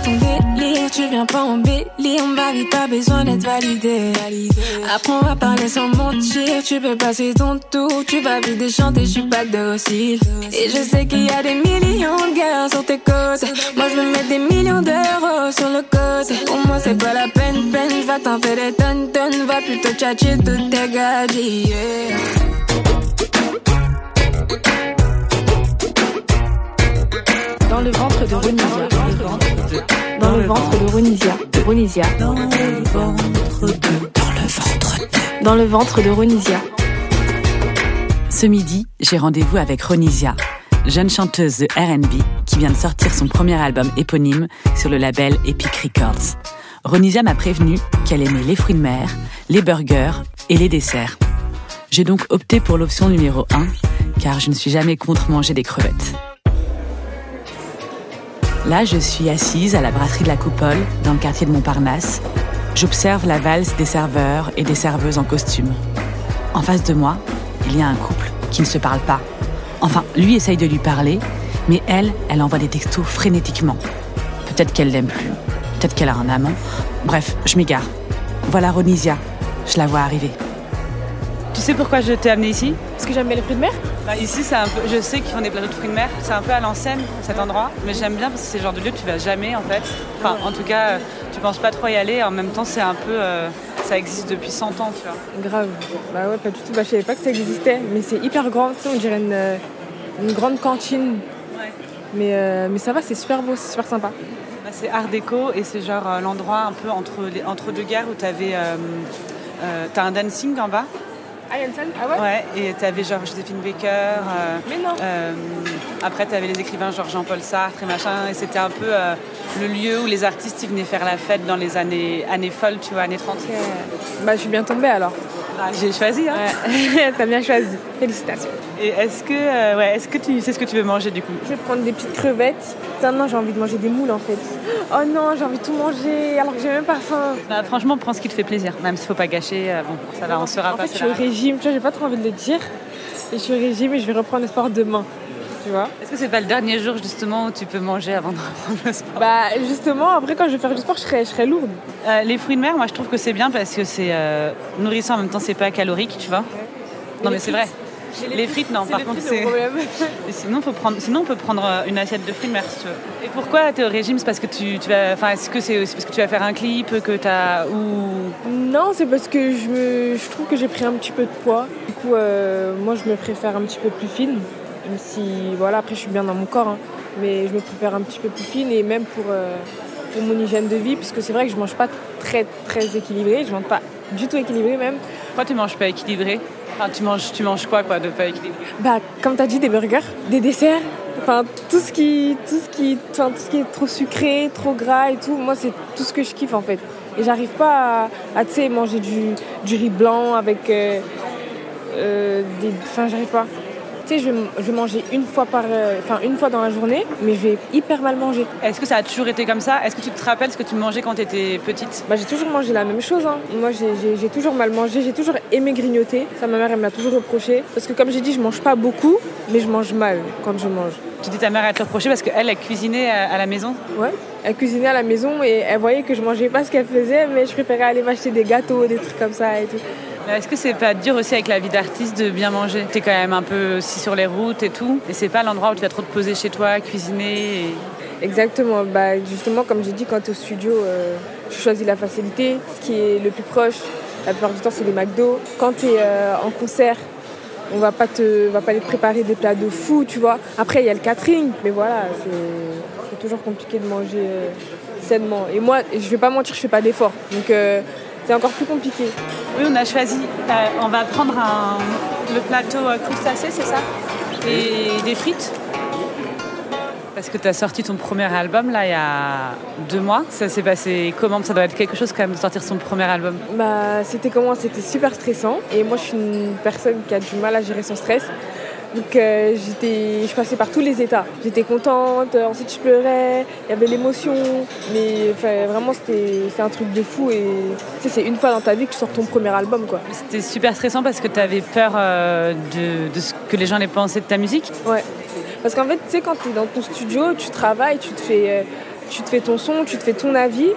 ton délire, tu viens pas embellir ma vie, pas besoin d'être validé. Apprends à parler sans mentir, tu peux passer ton tour, tu vas vite chanter, je suis pas docile. Et je sais qu'il y a des millions de gars sur tes côtes. Moi je veux mettre des millions d'euros sur le côté. Pour moi c'est pas la peine, peine, va t'en faire des tonnes, tonnes, va plutôt tchatcher toutes tes gadgets. Dans le ventre de Ronisia. Dans le ventre de Ronisia. Ronisia. Dans le ventre de. Dans le ventre de. Dans le ventre de Ronisia. Ce midi, j'ai rendez-vous avec Ronisia, jeune chanteuse de RB qui vient de sortir son premier album éponyme sur le label Epic Records. Ronisia m'a prévenu qu'elle aimait les fruits de mer, les burgers et les desserts. J'ai donc opté pour l'option numéro 1, car je ne suis jamais contre manger des crevettes. Là, je suis assise à la brasserie de la Coupole, dans le quartier de Montparnasse. J'observe la valse des serveurs et des serveuses en costume. En face de moi, il y a un couple qui ne se parle pas. Enfin, lui essaye de lui parler, mais elle, elle envoie des textos frénétiquement. Peut-être qu'elle l'aime plus, peut-être qu'elle a un amant. Bref, je m'égare. Voilà Ronisia, je la vois arriver. Tu sais pourquoi je t'ai amené ici? Parce que j'aime bien les fruits de mer? Bah, Ici, c'est un peu, je sais qu'ils font des plateaux de fruits de mer. C'est un peu à l'ancienne, cet endroit. Mais j'aime bien parce que c'est le genre de lieu que tu vas jamais, en fait. Enfin, en tout cas, tu penses pas trop y aller. En même temps, c'est un peu. Euh, ça existe depuis 100 ans, tu vois. Grave. Bah ouais, pas du tout. Bah, je savais pas que ça existait. Mais c'est hyper grand. Tu sais, on dirait une, euh, une grande cantine. Ouais. Mais, euh, mais ça va, c'est super beau, c'est super sympa. Bah, c'est art déco et c'est genre l'endroit un peu entre, les, entre deux guerres où tu avais. t'as un dancing en bas ah, Ah ouais? Ouais, et t'avais genre Joséphine Baker. Euh, Mais non euh, Après, t'avais les écrivains genre Jean-Paul Sartre et machin. Et c'était un peu euh, le lieu où les artistes ils venaient faire la fête dans les années, années folles, tu vois, années 30. Bah, je suis bien tombée alors. Ah, j'ai choisi, hein. Ouais. T'as bien choisi. Félicitations. Et est-ce que, ouais, est-ce que tu sais ce que tu veux manger du coup? Je vais prendre des petites crevettes. Putain, non, j'ai envie de manger des moules en fait. Oh non, j'ai envie de tout manger alors que j'ai même pas faim. Bah, franchement, prends ce qui te fait plaisir. Même s'il faut pas gâcher, bon, ça va, on sera en pas. Fait, je suis au régime, tu vois, j'ai pas trop envie de le dire. Et je suis au régime et je vais reprendre le sport demain. Tu vois Est-ce que c'est pas le dernier jour justement où tu peux manger avant de reprendre le sport? Bah justement, après quand je vais faire du sport, je serai, je serai lourde. Euh, les fruits de mer, moi je trouve que c'est bien parce que c'est euh, nourrissant en même temps, c'est pas calorique, tu vois. Ouais. Non mais c'est vrai. Les, frites, non, par contre, c'est. sinon, faut prendre... sinon, on peut prendre euh, une assiette de fruits de mer si tu veux. Et pourquoi tu es au régime? C'est parce que tu, tu vas. Enfin, est-ce que c'est parce que tu vas faire un clip que as. Ou... Non, c'est parce que je, me... je trouve que j'ai pris un petit peu de poids. Du coup, euh, moi, je me préfère un petit peu plus fine. Même si, voilà, après, je suis bien dans mon corps. Hein. mais je me préfère un petit peu plus fine et même pour, euh, pour mon hygiène de vie, puisque c'est vrai que je mange pas très, très équilibré. Je mange pas du tout équilibré même. Pourquoi tu manges pas équilibré? Enfin, tu manges, tu manges quoi, quoi, de pas équilibré? Bah, comme tu as dit, des burgers, des desserts. Enfin, tout ce qui, tout ce qui, enfin, tout ce qui est trop sucré, trop gras et tout. Moi, c'est tout ce que je kiffe en fait. Et j'arrive pas à, à tu sais, manger du, du riz blanc avec euh, euh, des. Enfin, j'arrive pas. Sais, je, vais manger une fois par, euh, enfin une fois dans la journée, mais je vais hyper mal manger. Est-ce que ça a toujours été comme ça? Est-ce que tu te rappelles ce que tu mangeais quand tu étais petite? Bah j'ai toujours mangé la même chose. Hein. Moi j'ai toujours mal mangé, j'ai toujours aimé grignoter. Ça ma mère elle me l'a toujours reproché parce que comme j'ai dit, je mange pas beaucoup, mais je mange mal quand je mange. Tu dis ta mère elle te reproché parce qu'elle a cuisiné à, à la maison? Ouais, elle cuisinait à la maison et elle voyait que je mangeais pas ce qu'elle faisait, mais je préférais aller m'acheter des gâteaux, des trucs comme ça et tout. Est-ce que c'est pas dur aussi avec la vie d'artiste de bien manger? T'es quand même un peu aussi sur les routes et tout, et c'est pas l'endroit où tu vas trop te poser chez toi, cuisiner. Et... Exactement. Bah justement, comme j'ai dit, quand tu es au studio, euh, tu choisis la facilité, ce qui est le plus proche. La plupart du temps, c'est les McDo. Quand tu es euh, en concert, on va pas te, va pas préparer des plats de fou, tu vois. Après, il y a le catering, mais voilà, c'est toujours compliqué de manger euh, sainement. Et moi, je vais pas mentir, je fais pas d'efforts. Donc c'est encore plus compliqué. Oui, on a choisi, euh, on va prendre un, le plateau crustacé, c'est ça? Et des frites. Parce que tu as sorti ton premier album là il y a deux mois. Ça s'est passé comment? Ça doit être quelque chose quand même de sortir son premier album. Bah c'était comment? C'était super stressant. Et moi je suis une personne qui a du mal à gérer son stress. Donc euh, j'étais, je passais par tous les états. J'étais contente, euh, ensuite je pleurais, il y avait l'émotion, mais vraiment c'était, un truc de fou et c'est une fois dans ta vie que tu sors ton premier album quoi. C'était super stressant parce que tu avais peur euh, de, de, ce que les gens allaient penser de ta musique Ouais, parce qu'en fait tu sais quand tu es dans ton studio, tu travailles, tu te fais tu te fais ton son, tu te fais ton avis,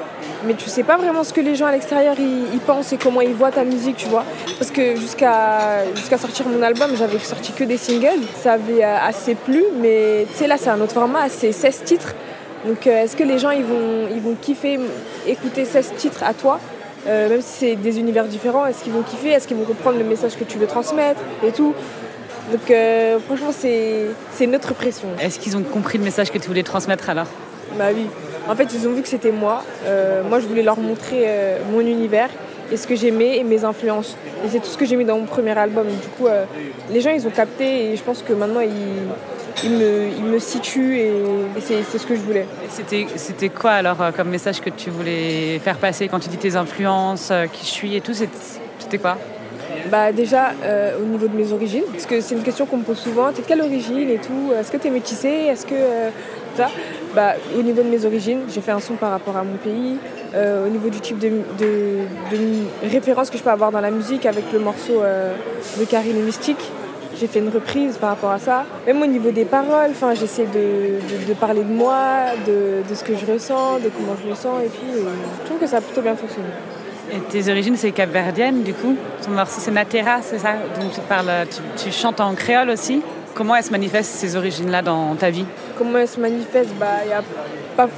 mais tu sais pas vraiment ce que les gens à l'extérieur ils, pensent et comment ils voient ta musique, tu vois. Parce que jusqu'à sortir mon album, j'avais sorti que des singles. Ça avait euh, assez plu, mais tu là, c'est un autre format, c'est 16 titres. Donc, euh, est-ce que les gens ils vont, ils vont kiffer écouter 16 titres à toi euh, même si c'est des univers différents, est-ce qu'ils vont kiffer Est-ce qu'ils vont comprendre le message que tu veux transmettre et tout? Donc franchement, c'est notre pression. Est-ce qu'ils ont compris le message que tu voulais transmettre alors? Bah oui. En fait, ils ont vu que c'était moi. Euh, moi, je voulais leur montrer euh, mon univers et ce que j'aimais et mes influences. Et c'est tout ce que j'ai mis dans mon premier album. Du coup, euh, les gens, ils ont capté et je pense que maintenant, ils, me, situent et, c'est, ce que je voulais. C'était, c'était quoi alors comme message que tu voulais faire passer quand tu dis tes influences, qui je suis et tout C'était quoi? Bah déjà au niveau de mes origines, parce que c'est une question qu'on me pose souvent, t'es de quelle origine et tout, est-ce que t'es métissé, est-ce que bah, Au niveau de mes origines, j'ai fait un son par rapport à mon pays. Euh, au niveau du type de, de, référence que je peux avoir dans la musique avec le morceau euh, de Karine Mystique, j'ai fait une reprise par rapport à ça. Même au niveau des paroles, j'essaie de, parler de moi, de, ce que je ressens, de comment je me sens et puis je trouve que ça a plutôt bien fonctionné. Et tes origines, c'est capverdienne du coup? Ton morceau, c'est Natera, c'est ça? Donc tu, parles, tu chantes en créole aussi Comment elles se manifestent ces origines-là dans ta vie? Comment elles se manifestent bah, y a pas...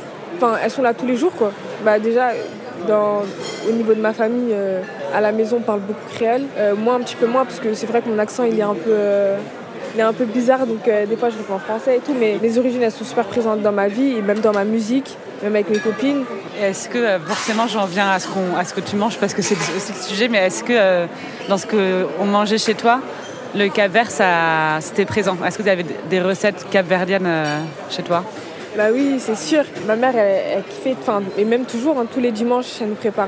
Elles sont là tous les jours. Quoi. Bah, déjà, au niveau de ma famille, euh, à la maison, on parle beaucoup créole. Euh, moi, un petit peu moins, parce que c'est vrai que mon accent, il est un peu... Euh, il est un peu bizarre, donc des fois je réponds en français et tout, mais les origines elles sont super présentes dans ma vie et même dans ma musique, même avec mes copines. Est-ce que, forcément j'en viens à ce, à ce que tu manges parce que c'est aussi le sujet, mais est-ce que dans ce qu'on mangeait chez toi, le Cap Vert, c'était présent. Est-ce que vous avez des recettes capverdiennes euh, chez toi? Bah oui, c'est sûr. Ma mère, elle, kiffait, enfin, et même toujours, hein, tous les dimanches, elle nous prépare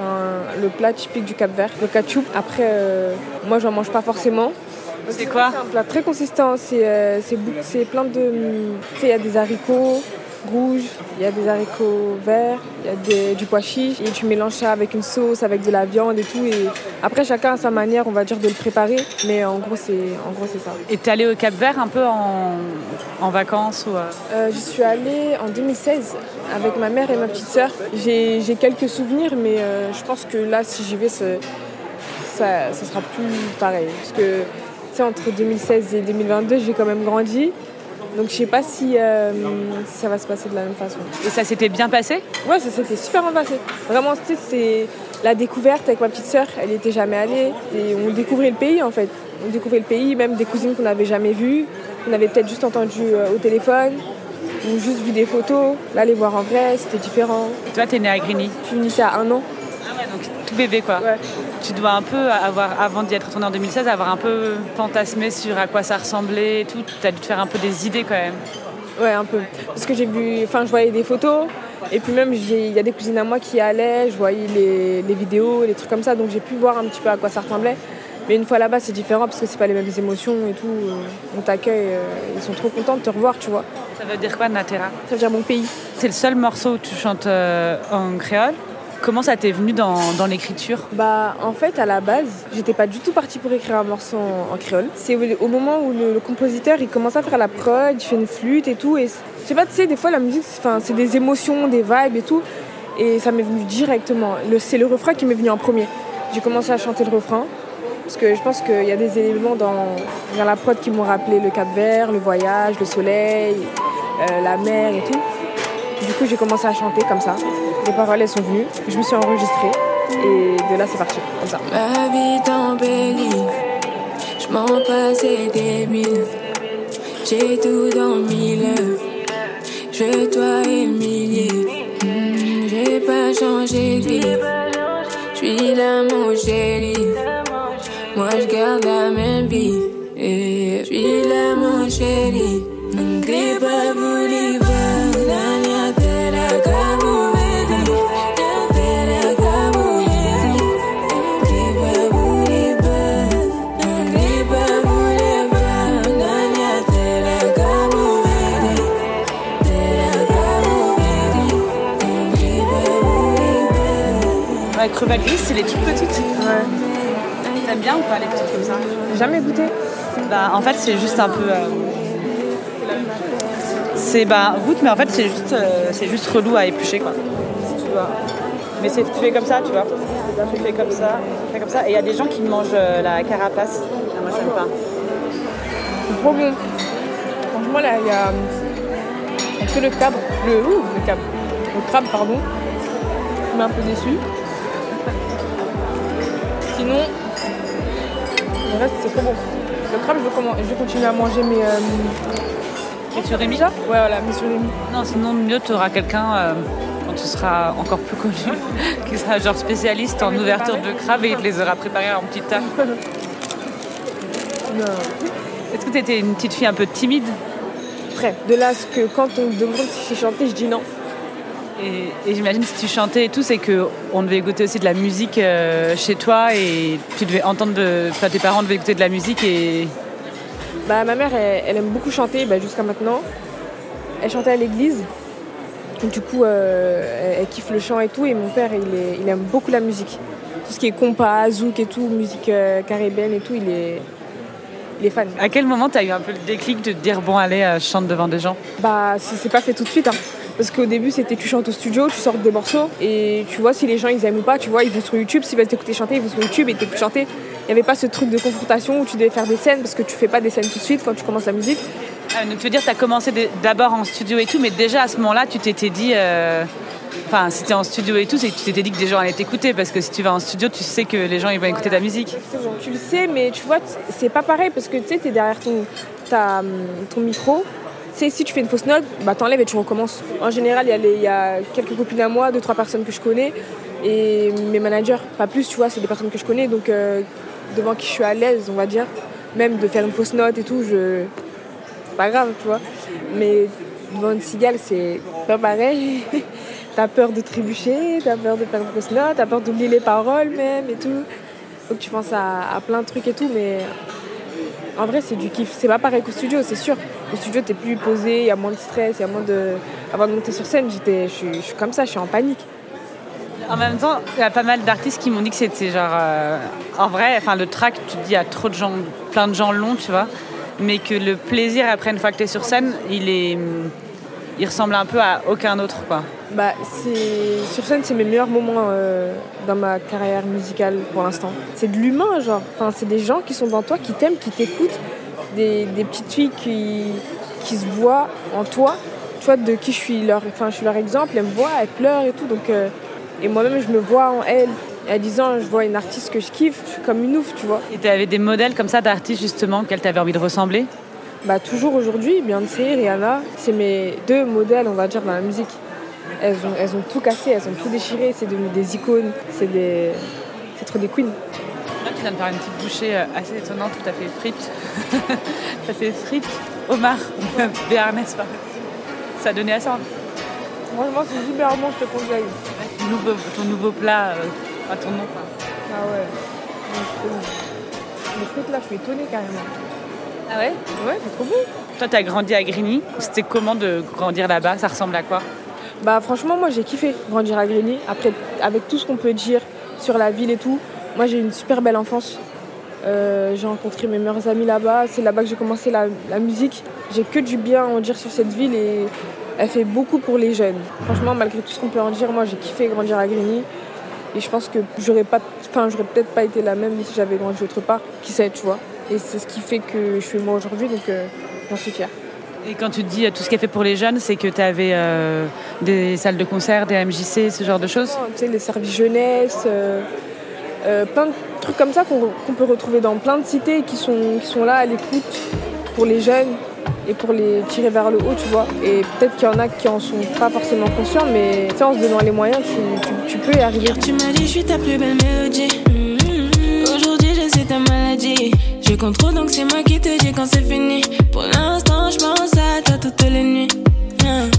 le plat typique du Cap Vert, le ketchup. Après, euh, moi, j'en mange pas forcément. C'est quoi? C'est un plat très consistant. C'est euh, plein de. Tu sais, il y a des haricots, rouge, il y a des haricots verts, il y a du pois chiche et tu mélanges ça avec une sauce, avec de la viande et tout. Et après, chacun a sa manière, on va dire, de le préparer, mais en gros, c'est en gros c'est ça. Et es allée au Cap Vert un peu en, en vacances ou euh? Euh, Je suis allée en 2016 avec ma mère et ma petite sœur. J'ai quelques souvenirs, mais euh, je pense que là, si j'y vais, ça, ça sera plus pareil. Parce que, tu sais, entre 2016 et 2022, j'ai quand même grandi. Donc je sais pas euh, si, ça va se passer de la même façon. Et ça s'était bien passé? Ouais, ça s'était super bien passé. Vraiment, c'est la découverte avec ma petite sœur. Elle n'y était jamais allée. Et on découvrait le pays en fait. On découvrait le pays, même des cousines qu'on n'avait jamais vues, qu'on avait peut-être juste entendu euh, au téléphone ou juste vu des photos. Là, les voir en vrai, c'était différent. Et toi, t'es née à Grigny? Je suis née à un an. Ah ouais, donc tout bébé quoi. Ouais tu dois un peu avoir, avant d'y être retourné en 2016, avoir un peu fantasmé sur à quoi ça ressemblait et tout. Tu as dû te faire un peu des idées quand même. Ouais, un peu. Parce que j'ai vu, enfin, je voyais des photos. Et puis même, il y a des cousines à moi qui allaient, je voyais les, vidéos, les trucs comme ça, donc j'ai pu voir un petit peu à quoi ça ressemblait. Mais une fois là-bas, c'est différent parce que c'est pas les mêmes émotions et tout. On t'accueille, euh, ils sont trop contents de te revoir, tu vois. Ça veut dire quoi, Natera? Ça veut dire mon pays. C'est le seul morceau où tu chantes euh, en créole? Comment ça t'est venu dans, l'écriture Bah en fait à la base j'étais pas du tout partie pour écrire un morceau en, créole. C'est au moment où le, compositeur il commence à faire la prod, il fait une flûte et tout et je sais pas tu sais des fois la musique c'est des émotions, des vibes et tout et ça m'est venu directement. C'est le refrain qui m'est venu en premier. J'ai commencé à chanter le refrain parce que je pense qu'il y a des éléments dans, la prod qui m'ont rappelé le Cap Vert, le voyage, le soleil, euh, la mer et tout. Du coup j'ai commencé à chanter comme ça les paroles sont venues, je me suis enregistrée. Et de là c'est parti, comme ça. Ma vie t'embellit, je m'en passais des mille, j'ai tout dans mille, je dois humilier, hmm, j'ai pas changé de vie, je suis là mon chéri, moi je garde la même vie, je suis là mon chéri, ne pas vous crevettes grises, c'est les toutes petites. Ouais. T'aimes bien ou pas les petites comme ça Jamais goûté. Bah, en fait, c'est juste un peu. Euh, C'est bah goûte, mais en fait c'est juste, euh, c'est juste relou à éplucher quoi. Si tu dois. Mais c'est, tu fais comme ça, tu vois. Tu fais comme ça, tu fais comme ça. Et il y a des gens qui mangent euh, la carapace. Ah, moi j'aime pas. C'est trop bon. Franchement, là, il y a, que le crabe. Le, ouh, le crabe. Le crabe, pardon. Je suis un peu déçu. Sinon, le reste, c'est trop bon. Le crabe, je vais, je continuer à manger mes. Euh, Rémi déjà Ouais, voilà, mes surimi. Non, sinon mieux tu auras quelqu'un euh, quand tu seras encore plus connu, qui sera genre spécialiste en ouverture de crabe et il te les aura préparés en petite table. Est-ce que tu étais une petite fille un peu timide? Après, de là, à ce que quand on me demande si j'ai chanté, je dis non. Et, et j'imagine si tu chantais et tout, c'est que on devait écouter aussi de la musique euh, chez toi et tu devais entendre de, enfin, tes parents devaient écouter de la musique et Bah, ma mère, elle, elle aime beaucoup chanter bah, jusqu'à maintenant. Elle chantait à l'église. Du coup, euh, elle, elle kiffe le chant et tout. Et mon père, il, est- il aime beaucoup la musique. Tout ce qui est compas, zouk et tout, musique euh, caribéenne et tout, il est, il est fan. à quel moment tu as eu un peu le déclic de te dire bon allez euh, je chante devant des gens? Bah, c'est c'est pas fait tout de suite. hein. Parce qu'au début, c'était tu chantes au studio, tu sors des morceaux et tu vois si les gens ils aiment ou pas. Tu vois, ils vont sur YouTube. S'ils veulent t'écouter chanter, ils vont sur YouTube et t'écoutent chanter. Il n'y avait pas ce truc de confrontation où tu devais faire des scènes parce que tu fais pas des scènes tout de suite quand tu commences la musique. Ah, donc tu veux dire tu as commencé d'abord en studio et tout mais déjà à ce moment-là tu t'étais dit euh, Enfin, si t'es en studio et tout, c'est que tu t'étais dit que des gens allaient t'écouter parce que si tu vas en studio, tu sais que les gens ils vont écouter ta musique. Tu le sais, mais tu vois, c'est pas pareil parce que tu sais, t'es derrière ton, ta, ton micro. Sais, si tu fais une fausse note, bah t'enlèves et tu recommences. En général, il y, a quelques copines à moi, deux, trois personnes que je connais et mes managers, pas plus, tu vois, c'est des personnes que je connais donc euh, devant qui je suis à l'aise, on va dire. Même de faire une fausse note et tout, je. pas grave, tu vois. Mais devant une cigale, c'est pas pareil. t'as peur de trébucher, t'as peur de faire une fausse note, t'as peur d'oublier les paroles même et tout. Donc tu penses à plein de trucs et tout, mais en vrai c'est du kiff. C'est pas pareil qu'au studio, c'est sûr. Au studio t'es plus posé, il y a moins de stress, il y a moins de. Avant de monter sur scène, j'étais, je suis- comme ça, je suis en panique. En même temps, il y a pas mal d'artistes qui m'ont dit que c'était genre. euh, en vrai, enfin, le track, tu te dis, il y a trop de gens, plein de gens longs, tu vois. Mais que le plaisir après, une fois que tu es sur scène, il est. Il ressemble un peu à aucun autre, quoi. Bah, c'est sur scène, c'est mes meilleurs moments euh, dans ma carrière musicale pour l'instant. C'est de l'humain, genre. Enfin, c'est des gens qui sont dans toi, qui t'aiment, qui t'écoutent, des, des petites filles qui, qui se voient en toi. Tu vois, de qui je suis leur, enfin, je suis leur exemple. Elles me voient, elles pleurent et tout. Donc, euh, et moi-même, je me vois en elles. Et à 10 ans, je vois une artiste que je kiffe. Je suis comme une ouf, tu vois. Et tu avais des modèles comme ça d'artistes, justement, auxquels tu avais envie de ressembler? Bah, toujours aujourd'hui, Beyoncé, Rihanna, c'est mes deux modèles, on va dire, dans la musique. Elles ont, elles ont tout cassé, elles ont tout déchiré, c'est devenu des icônes, c'est des... c'est trop des queens. Là, tu viens de faire une petite bouchée euh, assez étonnante tu as fait frites. as fait frites, homard, béarnaise, pardon. Ça a donné assez envie. Franchement, c'est super bon, je te conseille. Ton nouveau, ton nouveau plat, euh, à ton nom. quoi. Ah ouais. Les frites là, je suis étonnée carrément. Ah ouais? Ouais, c'est trop bon. Toi, tu as grandi à Grigny. C'était comment de grandir là-bas? Ça ressemble à quoi? Bah franchement, moi j'ai kiffé grandir à Grigny. Après, avec tout ce qu'on peut dire sur la ville et tout, moi j'ai eu une super belle enfance. Euh, j'ai rencontré mes meilleurs amis là-bas. C'est là-bas que j'ai commencé la, la musique. J'ai que du bien à en dire sur cette ville et elle fait beaucoup pour les jeunes. Franchement, malgré tout ce qu'on peut en dire, moi j'ai kiffé grandir à Grigny. Et je pense que j'aurais pas, enfin j'aurais peut-être pas été la même si j'avais grandi autre part. Qui sait, tu vois. Et c'est ce qui fait que je suis moi aujourd'hui, donc euh, j'en suis fière. Et quand tu te dis euh, tout ce qu'elle fait pour les jeunes, c'est que tu avais des salles de concert, des MJC, ce genre de choses? Tu sais, les services jeunesse, euh, euh, plein de trucs comme ça qu'on peut retrouver dans plein de cités qui sont, qui sont là à l'écoute pour les jeunes et pour les tirer vers le haut, tu vois. Et peut-être qu'il y en a qui en sont pas forcément conscients, mais tu sais, en se donnant les moyens, tu, peux y arriver. Tu m'as dit je suis ta plus belle mélodie. Mm-hmm. Aujourd'hui je sais ta maladie. Je contrôle donc c'est moi qui te dis quand c'est fini. Pour l'instant je pense à toi toutes les nuits.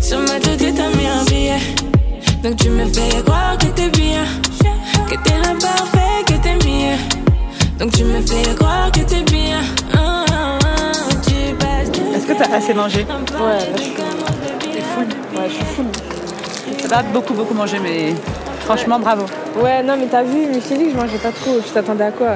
Sur ma tête t'as mis un billet. Donc tu me fais croire que t'es bien. Que t'es l'imparfait, que t'es mieux. Donc tu me fais croire que t'es bien. Est-ce que tu as assez mangé Ouais, je full Ouais, je suis full. Ça va beaucoup, beaucoup manger, mais Franchement, bravo. Ouais, non, mais t'as vu, Michel, je mangeais pas trop. Tu t'attendais à quoi?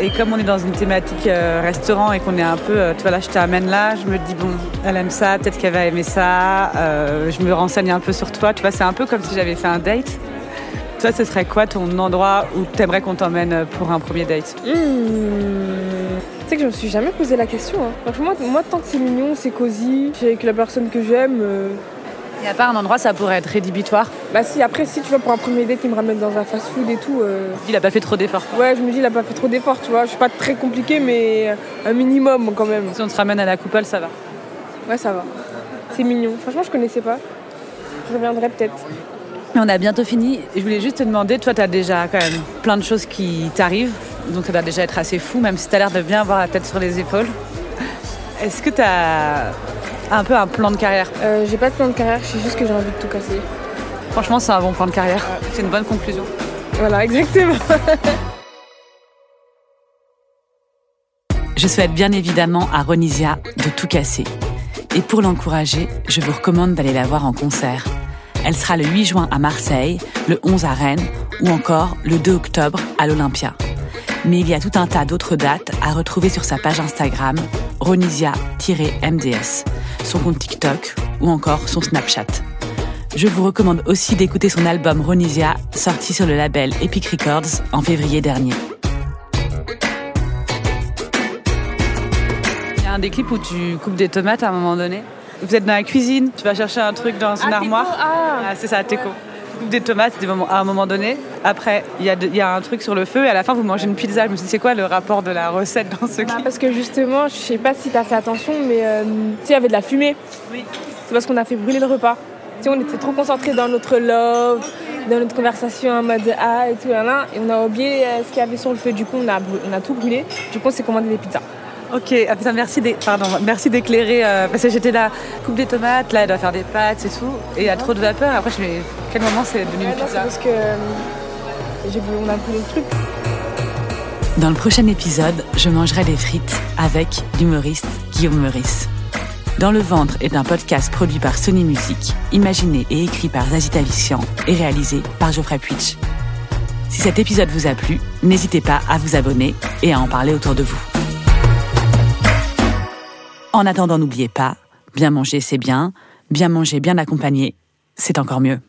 Et comme on est dans une thématique euh, restaurant et qu'on est un peu, euh, tu vois, là, je t'amène là, je me dis, bon, elle aime ça, peut-être qu'elle va aimer ça. Euh, je me renseigne un peu sur toi. Tu vois, c'est un peu comme si j'avais fait un date. Toi, ce serait quoi ton endroit où t'aimerais qu'on t'emmène pour un premier date? Mmh. Tu sais que je me suis jamais posé la question. Hein. Franchement, moi, tant que c'est mignon, c'est cosy, j'ai avec la personne que j'aime. Il n'y a pas un endroit, ça pourrait être rédhibitoire Bah si, après, si tu vois, pour un premier date, il me ramène dans un fast-food et tout. Euh... Il a pas fait trop d'efforts. Ouais, je me dis, il a pas fait trop d'efforts, tu vois. Je suis pas très compliqué, mais un minimum quand même. Si on te ramène à la coupole, ça va Ouais, ça va. C'est mignon. Franchement, je connaissais pas. Je reviendrai peut-être. On a bientôt fini. Je voulais juste te demander, toi, tu as déjà quand même plein de choses qui t'arrivent. Donc ça doit déjà être assez fou, même si tu as l'air de bien avoir la tête sur les épaules. Est-ce que tu as un peu un plan de carrière? Euh, J'ai pas de plan de carrière, je sais juste que j'ai envie de tout casser. Franchement, c'est un bon plan de carrière. C'est une bonne conclusion. Voilà, exactement. je souhaite bien évidemment à Ronisia de tout casser. Et pour l'encourager, je vous recommande d'aller la voir en concert. Elle sera le 8 juin à Marseille, le 11 à Rennes ou encore le 2 octobre à l'Olympia. Mais il y a tout un tas d'autres dates à retrouver sur sa page Instagram, ronisia-mds son compte TikTok ou encore son Snapchat. Je vous recommande aussi d'écouter son album Ronisia, sorti sur le label Epic Records en février dernier. Y a un des clips où tu coupes des tomates à un moment donné? Vous êtes dans la cuisine, tu vas chercher un truc dans une ah, armoire. Ah. ah, c'est ça, Teco. Tu coupes des tomates à un moment donné. Après, il y, y, a un truc sur le feu et à la fin, vous mangez une pizza. Je me suis dit, c'est quoi le rapport de la recette dans ce bah, clip Parce que justement, je sais pas si tu as fait attention, mais euh, tu sais, il y avait de la fumée. Oui. C'est parce qu'on a fait brûler le repas. Tu sais, on était trop concentrés dans notre love, dans notre conversation en mode ah et tout, là, et on a oublié euh, ce qu'il y avait sur le feu. Du coup, on a, on a tout brûlé. Du coup, on s'est commandé des pizzas. Ok, ah, putain, merci d'éclairer euh, parce que j'étais là, coupe des tomates, là elle doit faire des pâtes et tout, et il y a trop de vapeur. Après je me dis, quel moment c'est devenu une pizza Parce que euh, j'ai on a brûlé le truc. Dans le prochain épisode, je mangerai des frites avec l'humoriste Guillaume Meurice. Dans le ventre est un podcast produit par Sony Music, imaginé et écrit par Zazita Vician et réalisé par Geoffrey Puitch. Si cet épisode vous a plu, n'hésitez pas à vous abonner et à en parler autour de vous. En attendant, n'oubliez pas, bien manger c'est bien, bien manger bien accompagné, c'est encore mieux.